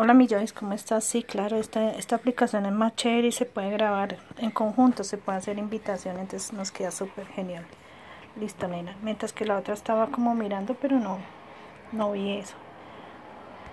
Hola mi Joyce, ¿cómo estás? Sí, claro, esta, esta aplicación es más chévere y se puede grabar en conjunto, se puede hacer invitación, entonces nos queda súper genial. Listo, nena. Mientras que la otra estaba como mirando, pero no, no vi eso.